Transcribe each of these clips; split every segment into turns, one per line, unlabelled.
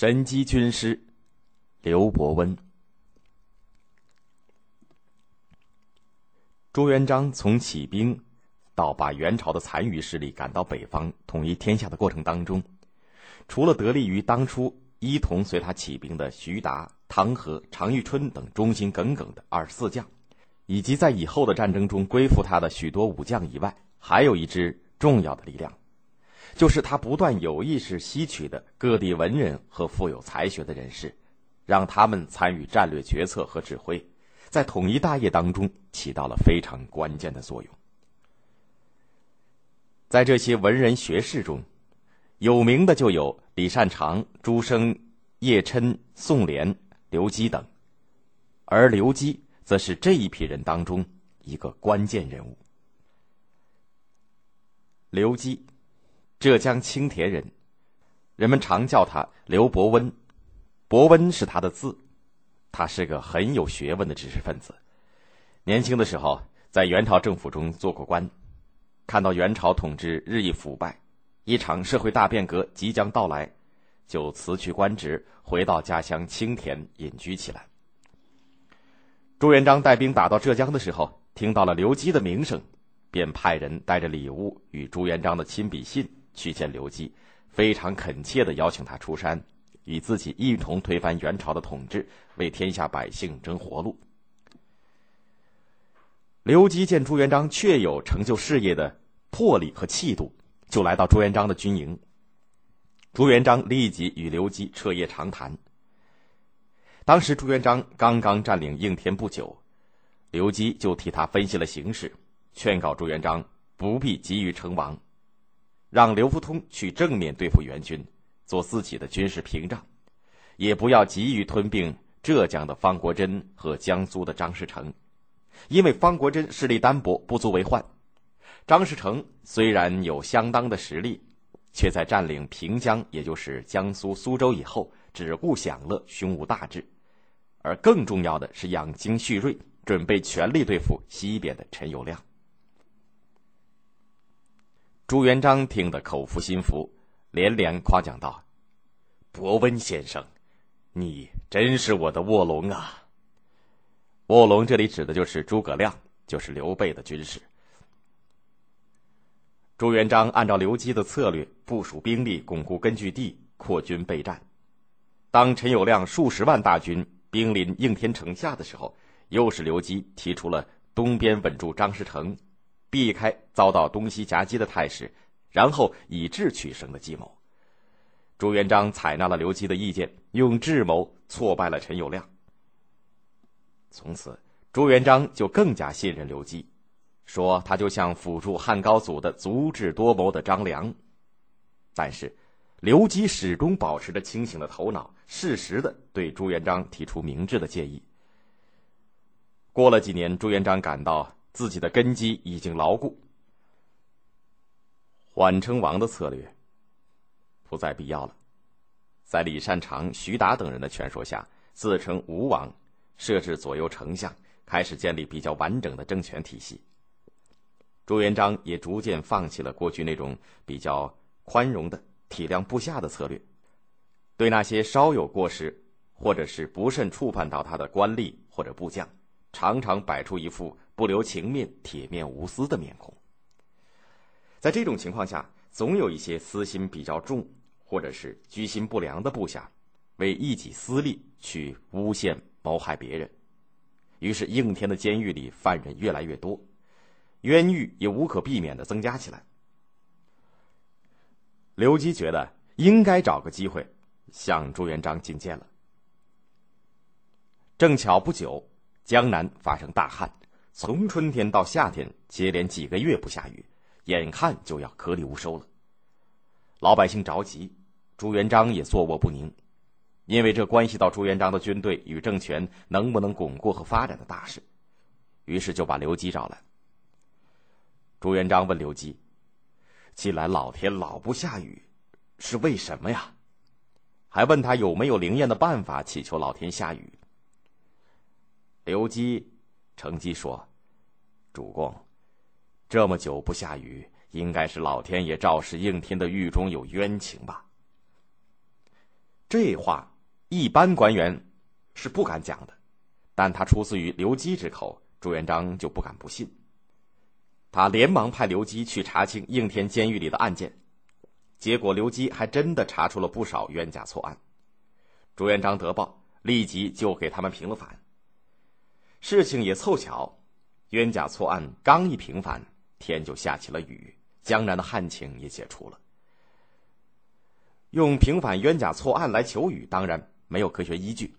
神机军师刘伯温。朱元璋从起兵到把元朝的残余势力赶到北方统一天下的过程当中，除了得力于当初一同随他起兵的徐达、唐和、常遇春等忠心耿耿的二十四将，以及在以后的战争中归附他的许多武将以外，还有一支重要的力量。就是他不断有意识吸取的各地文人和富有才学的人士，让他们参与战略决策和指挥，在统一大业当中起到了非常关键的作用。在这些文人学士中，有名的就有李善长、朱升、叶琛、宋濂、刘基等，而刘基则是这一批人当中一个关键人物。刘基。浙江青田人，人们常叫他刘伯温，伯温是他的字。他是个很有学问的知识分子。年轻的时候在元朝政府中做过官，看到元朝统治日益腐败，一场社会大变革即将到来，就辞去官职，回到家乡青田隐居起来。朱元璋带兵打到浙江的时候，听到了刘基的名声，便派人带着礼物与朱元璋的亲笔信。去见刘基，非常恳切的邀请他出山，与自己一同推翻元朝的统治，为天下百姓争活路。刘基见朱元璋确有成就事业的魄力和气度，就来到朱元璋的军营。朱元璋立即与刘基彻夜长谈。当时朱元璋刚刚占领应天不久，刘基就替他分析了形势，劝告朱元璋不必急于称王。让刘福通去正面对付元军，做自己的军事屏障，也不要急于吞并浙江的方国珍和江苏的张士诚，因为方国珍势力单薄，不足为患；张士诚虽然有相当的实力，却在占领平江，也就是江苏苏州以后，只顾享乐，胸无大志。而更重要的是养精蓄锐，准备全力对付西边的陈友谅。朱元璋听得口服心服，连连夸奖道：“伯温先生，你真是我的卧龙啊！”卧龙这里指的就是诸葛亮，就是刘备的军师。朱元璋按照刘基的策略部署兵力，巩固根据地，扩军备战。当陈友谅数十万大军兵临应天城下的时候，又是刘基提出了东边稳住张士诚。避开遭到东西夹击的态势，然后以智取胜的计谋。朱元璋采纳了刘基的意见，用智谋挫败了陈友谅。从此，朱元璋就更加信任刘基，说他就像辅助汉高祖的足智多谋的张良。但是，刘基始终保持着清醒的头脑，适时的对朱元璋提出明智的建议。过了几年，朱元璋感到。自己的根基已经牢固，缓称王的策略不再必要了。在李善长、徐达等人的劝说下，自称吴王，设置左右丞相，开始建立比较完整的政权体系。朱元璋也逐渐放弃了过去那种比较宽容的体谅部下的策略，对那些稍有过失或者是不慎触犯到他的官吏或者部将，常常摆出一副。不留情面、铁面无私的面孔。在这种情况下，总有一些私心比较重，或者是居心不良的部下，为一己私利去诬陷、谋害别人。于是，应天的监狱里犯人越来越多，冤狱也无可避免的增加起来。刘基觉得应该找个机会向朱元璋进谏了。正巧不久，江南发生大旱。从春天到夏天，接连几个月不下雨，眼看就要颗粒无收了。老百姓着急，朱元璋也坐卧不宁，因为这关系到朱元璋的军队与政权能不能巩固和发展的大事。于是就把刘基找来。朱元璋问刘基：“既然老天老不下雨，是为什么呀？”还问他有没有灵验的办法祈求老天下雨。刘基。乘机说：“主公，这么久不下雨，应该是老天爷昭示应天的狱中有冤情吧？”这话一般官员是不敢讲的，但他出自于刘基之口，朱元璋就不敢不信。他连忙派刘基去查清应天监狱里的案件，结果刘基还真的查出了不少冤假错案。朱元璋得报，立即就给他们平了反。事情也凑巧，冤假错案刚一平反，天就下起了雨，江南的旱情也解除了。用平反冤假错案来求雨，当然没有科学依据，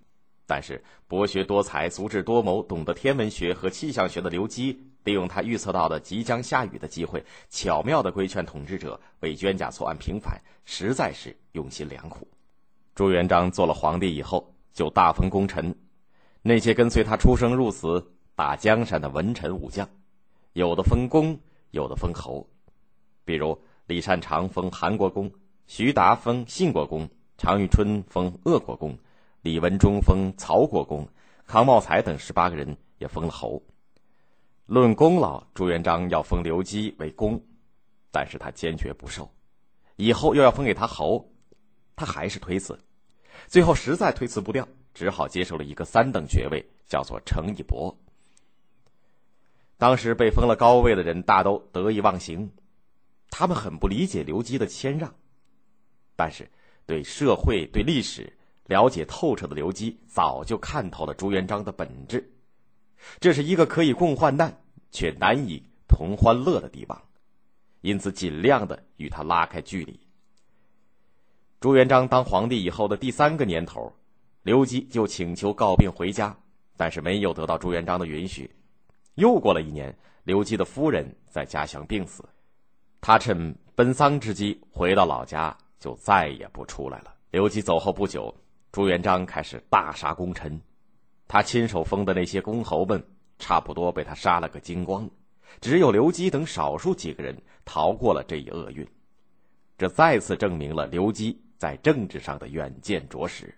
但是博学多才、足智多谋、懂得天文学和气象学的刘基。利用他预测到的即将下雨的机会，巧妙的规劝统治者为冤假错案平反，实在是用心良苦。朱元璋做了皇帝以后，就大封功臣，那些跟随他出生入死、打江山的文臣武将，有的封公，有的封侯。比如李善长封韩国公，徐达封信国公，常遇春封鄂国公，李文忠封曹国公，康茂才等十八个人也封了侯。论功劳，朱元璋要封刘基为公，但是他坚决不受。以后又要封给他侯，他还是推辞。最后实在推辞不掉，只好接受了一个三等爵位，叫做程义伯。当时被封了高位的人大都得意忘形，他们很不理解刘基的谦让。但是对社会、对历史了解透彻的刘基，早就看透了朱元璋的本质。这是一个可以共患难却难以同欢乐的地方，因此尽量的与他拉开距离。朱元璋当皇帝以后的第三个年头，刘基就请求告病回家，但是没有得到朱元璋的允许。又过了一年，刘基的夫人在家乡病死，他趁奔丧之机回到老家，就再也不出来了。刘基走后不久，朱元璋开始大杀功臣。他亲手封的那些公侯们，差不多被他杀了个精光，只有刘基等少数几个人逃过了这一厄运。这再次证明了刘基在政治上的远见卓识。